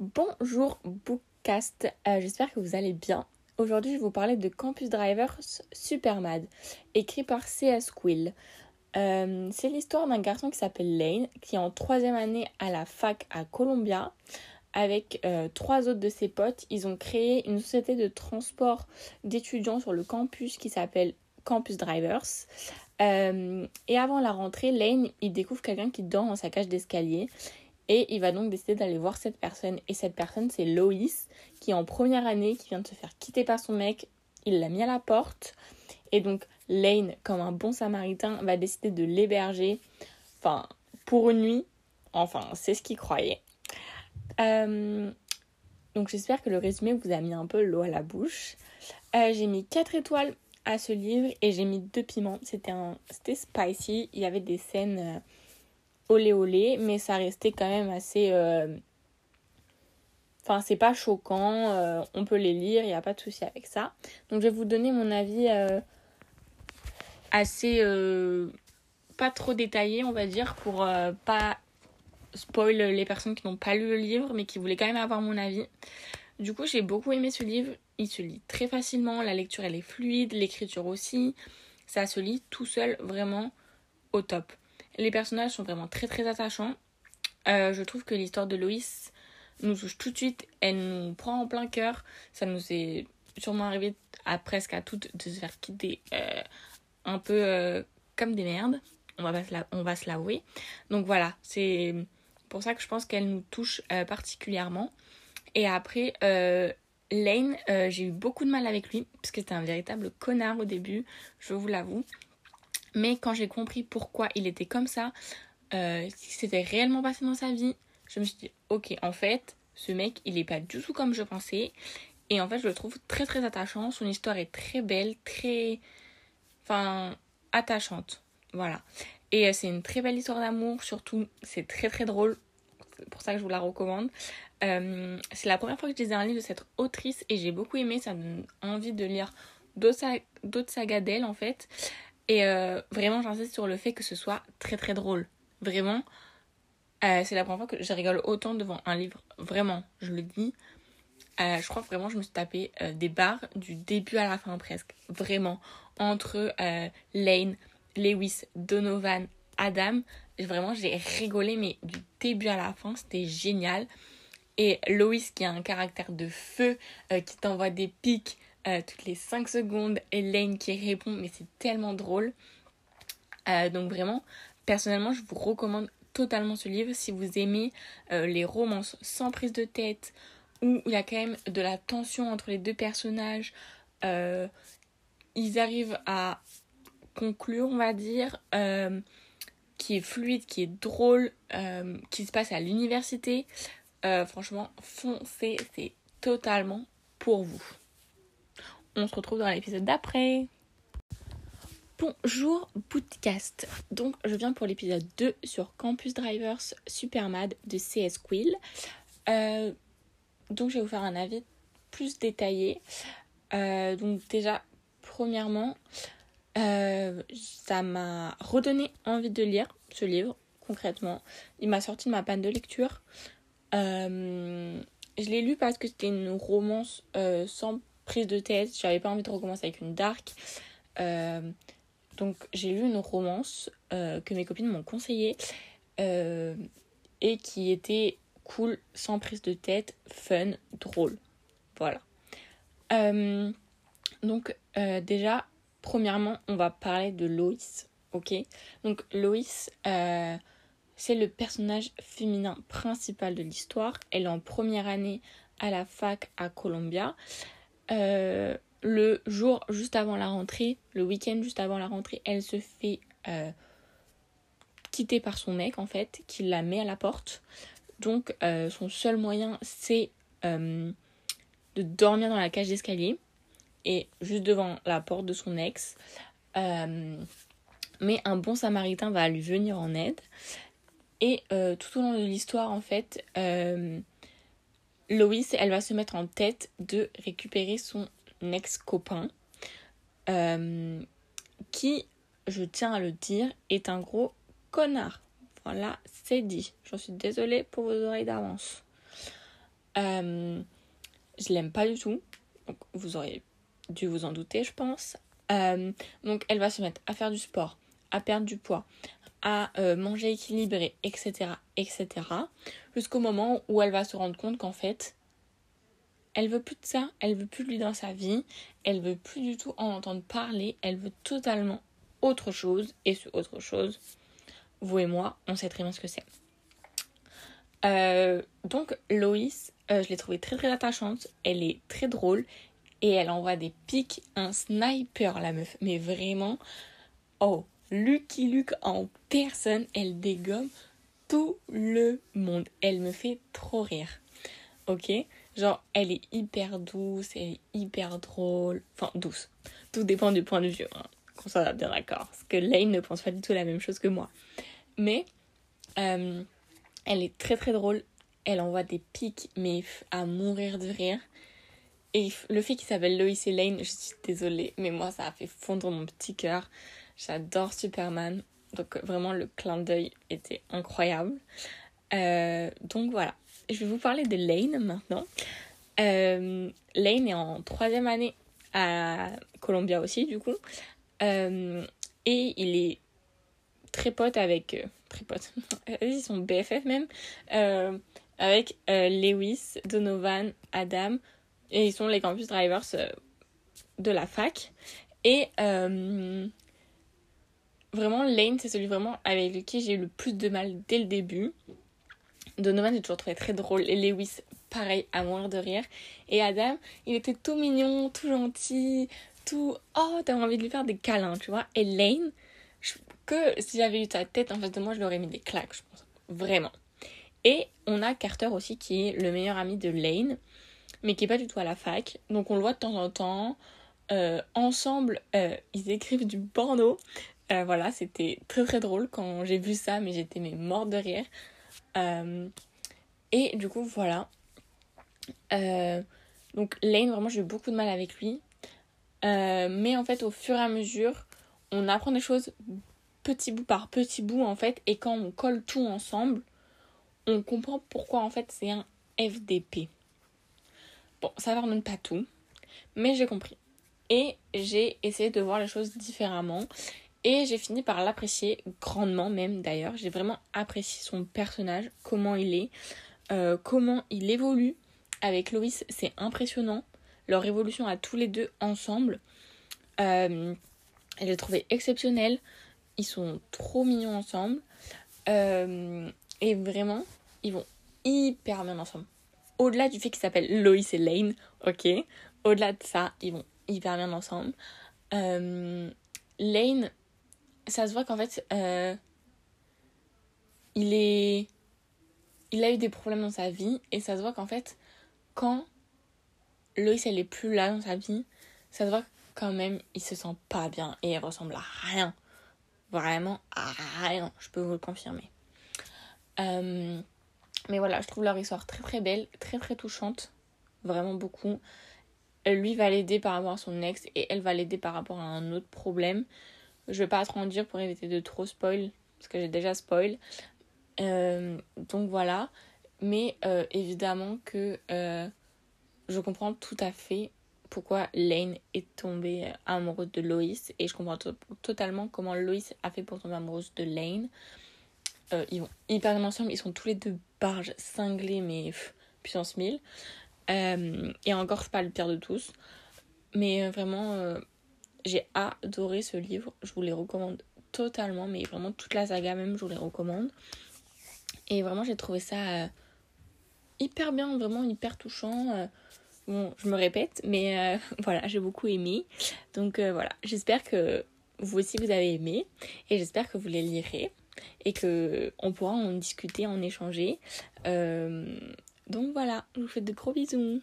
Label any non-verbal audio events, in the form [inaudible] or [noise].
Bonjour Bookcast, euh, j'espère que vous allez bien. Aujourd'hui je vais vous parler de Campus Drivers Supermad, écrit par C.S. Quill. Euh, c'est l'histoire d'un garçon qui s'appelle Lane, qui est en troisième année à la fac à Columbia. Avec euh, trois autres de ses potes, ils ont créé une société de transport d'étudiants sur le campus qui s'appelle Campus Drivers. et avant la rentrée, Lane, il découvre quelqu'un qui dort dans sa cage d'escalier et il va donc décider d'aller voir cette personne. Et cette personne, c'est Loïs, qui est en première année, qui vient de se faire quitter par son mec. Il l'a mis à la porte. Et donc, Lane, comme un bon samaritain, va décider de l'héberger. Enfin, pour une nuit. Enfin, c'est ce qu'il croyait. Euh, donc, j'espère que le résumé vous a mis un peu l'eau à la bouche. Euh, j'ai mis 4 étoiles à ce livre et j'ai mis 2 piments. C'était un... spicy. Il y avait des scènes euh, olé olé, mais ça restait quand même assez. Euh, enfin, c'est pas choquant, euh, on peut les lire, il n'y a pas de souci avec ça. Donc, je vais vous donner mon avis euh, assez. pas trop détaillé, on va dire, pour pas spoil les personnes qui n'ont pas lu le livre, mais qui voulaient quand même avoir mon avis. Du coup, j'ai beaucoup aimé ce livre. Il se lit très facilement, la lecture elle est fluide, l'écriture aussi. Ça se lit tout seul, vraiment au top. Les personnages sont vraiment très très attachants. Euh, je trouve que l'histoire de Loïs nous touche tout de suite. Elle nous prend en plein cœur. Ça nous est sûrement arrivé à presque à toutes de se faire quitter euh, un peu euh, comme des merdes. On va, on va se l'avouer. Donc voilà, c'est pour ça que je pense qu'elle nous touche particulièrement. Et après, Lane, j'ai eu beaucoup de mal avec lui, parce que c'était un véritable connard au début, je vous l'avoue. Mais quand j'ai compris pourquoi il était comme ça, euh, ce qui s'était réellement passé dans sa vie, je me suis dit, ok, en fait, ce mec, il est pas du tout comme je pensais. Et en fait, je le trouve très très attachant. Son histoire est très belle, très. Enfin, attachante. Voilà. Et euh, c'est une très belle histoire d'amour, surtout, c'est très très drôle. C'est pour ça que je vous la recommande. Euh, c'est la première fois que je lisais un livre de cette autrice et j'ai beaucoup aimé. Ça me donne envie de lire d'autres sagas d'elle en fait. Et euh, vraiment, j'insiste sur le fait que ce soit très très drôle. Vraiment, euh, c'est la première fois que je rigole autant devant un livre. Vraiment, je le dis. Euh, je crois vraiment je me suis tapé des barres du début à la fin presque. Vraiment. Entre Lane, Lewis, Donovan, Adam. Vraiment, j'ai rigolé, mais du début à la fin, c'était génial. Et Lois qui a un caractère de feu, qui t'envoie des pics, euh, toutes les 5 secondes, Elaine qui répond, mais c'est tellement drôle. Euh, donc vraiment, personnellement, je vous recommande totalement ce livre si vous aimez euh, les romances sans prise de tête, où il y a quand même de la tension entre les deux personnages. ils arrivent à conclure, on va dire, qui est fluide, qui est drôle, qui se passe à l'université. franchement, foncez, c'est totalement pour vous. On se retrouve dans l'épisode d'après. Bonjour podcast. Donc je viens pour l'épisode 2 sur Campus Drivers Supermad de CS Quill. Euh, donc je vais vous faire un avis plus détaillé. Euh, donc déjà, premièrement, euh, ça m'a redonné envie de lire ce livre, concrètement. Il m'a sorti de ma panne de lecture. je l'ai lu parce que c'était une romance sans prise de tête. J'avais pas envie de recommencer avec une dark. Euh, donc j'ai lu une romance euh, que mes copines m'ont conseillée euh, et qui était cool, sans prise de tête, fun, drôle. Voilà. donc déjà, premièrement, on va parler de Loïs. Ok? Donc Loïs, c'est le personnage féminin principal de l'histoire. Elle est en première année à la fac à Columbia. Euh, le jour juste avant la rentrée, le week-end juste avant la rentrée, elle se fait euh, quitter par son mec en fait, qui la met à la porte. Donc euh, son seul moyen c'est de dormir dans la cage d'escalier et juste devant la porte de son ex. mais un bon samaritain va lui venir en aide. Et tout au long de l'histoire en fait, Loïs, elle va se mettre en tête de récupérer son ex-copain, euh, qui, je tiens à le dire, est un gros connard. Voilà, c'est dit. J'en suis désolée pour vos oreilles d'avance. Euh, je l'aime pas du tout. Vous aurez dû vous en douter, je pense. Euh, donc, elle va se mettre à faire du sport, à perdre du poids, à euh, manger équilibré, etc., etc. Jusqu'au moment où elle va se rendre compte qu'en fait, elle veut plus de ça, elle veut plus de lui dans sa vie, elle veut plus du tout en entendre parler, elle veut totalement autre chose. Et ce autre chose, vous et moi, on sait très bien ce que c'est. Euh, donc Loïs, euh, je l'ai trouvée très très attachante, elle est très drôle et elle envoie des pics, un sniper la meuf, mais vraiment, oh, Lucky Luke en personne, elle dégomme tout le monde, elle me fait trop rire, ok? Genre, elle est hyper douce, elle est hyper drôle, enfin douce, tout dépend du point de vue, hein. qu'on soit bien d'accord, parce que Lane ne pense pas du tout la même chose que moi, mais... Euh, elle est très très drôle. Elle envoie des pics, mais à mourir de rire. Et le fait qu'il s'appelle Lois et Lane, je suis désolée, mais moi ça a fait fondre mon petit cœur. J'adore Superman. Donc vraiment le clin d'œil était incroyable. Euh, donc voilà. Je vais vous parler de Lane maintenant. Euh, Lane est en troisième année à Columbia aussi du coup. Euh, et il est très pote avec très potes, [laughs] ils sont BFF même, avec Lewis, Donovan, Adam, et ils sont les campus drivers de la fac. Et vraiment, Lane, c'est celui vraiment avec lequel j'ai eu le plus de mal dès le début. Donovan, j'ai toujours trouvé très drôle, et Lewis, pareil, à mourir de rire. Et Adam, il était tout mignon, tout gentil, tout. Oh, t'avais envie de lui faire des câlins, tu vois. Et Lane, que si j'avais eu ta tête en face de moi, je lui aurais mis des claques, je pense. Vraiment. Et on a Carter aussi qui est le meilleur ami de Lane, mais qui est pas du tout à la fac. Donc on le voit de temps en temps. Euh, ensemble, euh, ils écrivent du porno. Euh, voilà, c'était très très drôle quand j'ai vu ça, mais j'étais mais morte de rire. et du coup, voilà. donc Lane, vraiment, j'ai eu beaucoup de mal avec lui. mais en fait, au fur et à mesure, on apprend des choses petit bout par petit bout en fait et quand on colle tout ensemble on comprend pourquoi en fait c'est un FDP. Bon, ça ne même pas tout, mais j'ai compris. Et j'ai essayé de voir les choses différemment. Et j'ai fini par l'apprécier grandement même d'ailleurs. J'ai vraiment apprécié son personnage, comment il est, euh, comment il évolue. Avec Loïs, c'est impressionnant. Leur évolution à tous les deux ensemble. Euh, je l'ai trouvé exceptionnelle. Ils sont trop mignons ensemble. Euh, et vraiment, ils vont hyper bien ensemble. Au-delà du fait qu'ils s'appellent Loïs et Lane, ok. Au-delà de ça, ils vont hyper bien ensemble. Euh, Lane, ça se voit qu'en fait, euh, il est. Il a eu des problèmes dans sa vie et ça se voit qu'en fait, quand Loïs elle est plus là dans sa vie, ça se voit quand même il se sent pas bien et il ressemble à rien vraiment rien, je peux vous le confirmer. Euh, mais voilà, je trouve leur histoire très très belle, très très touchante, vraiment beaucoup. Lui va l'aider par rapport à son ex et elle va l'aider par rapport à un autre problème. Je vais pas trop en dire pour éviter de trop spoil, parce que j'ai déjà spoil. Euh, donc voilà, mais euh, évidemment que je comprends tout à fait pourquoi Lane est tombée amoureuse de Loïs et je comprends totalement comment Loïs a fait pour tomber amoureuse de Lane. Euh, ils vont hyper bien ensemble, ils sont tous les deux barges cinglés mais puissance 1000. Euh, et encore, c'est pas le pire de tous. Mais euh, vraiment, j'ai adoré ce livre, je vous les recommande totalement, mais vraiment toute la saga même, je vous les recommande. Et vraiment, j'ai trouvé ça hyper bien, vraiment hyper touchant Bon, je me répète, mais euh, [laughs] voilà, j'ai beaucoup aimé. Donc euh, voilà, j'espère que vous aussi vous avez aimé et j'espère que vous les lirez et que on pourra en discuter, en échanger. Euh, donc voilà, je vous fais de gros bisous.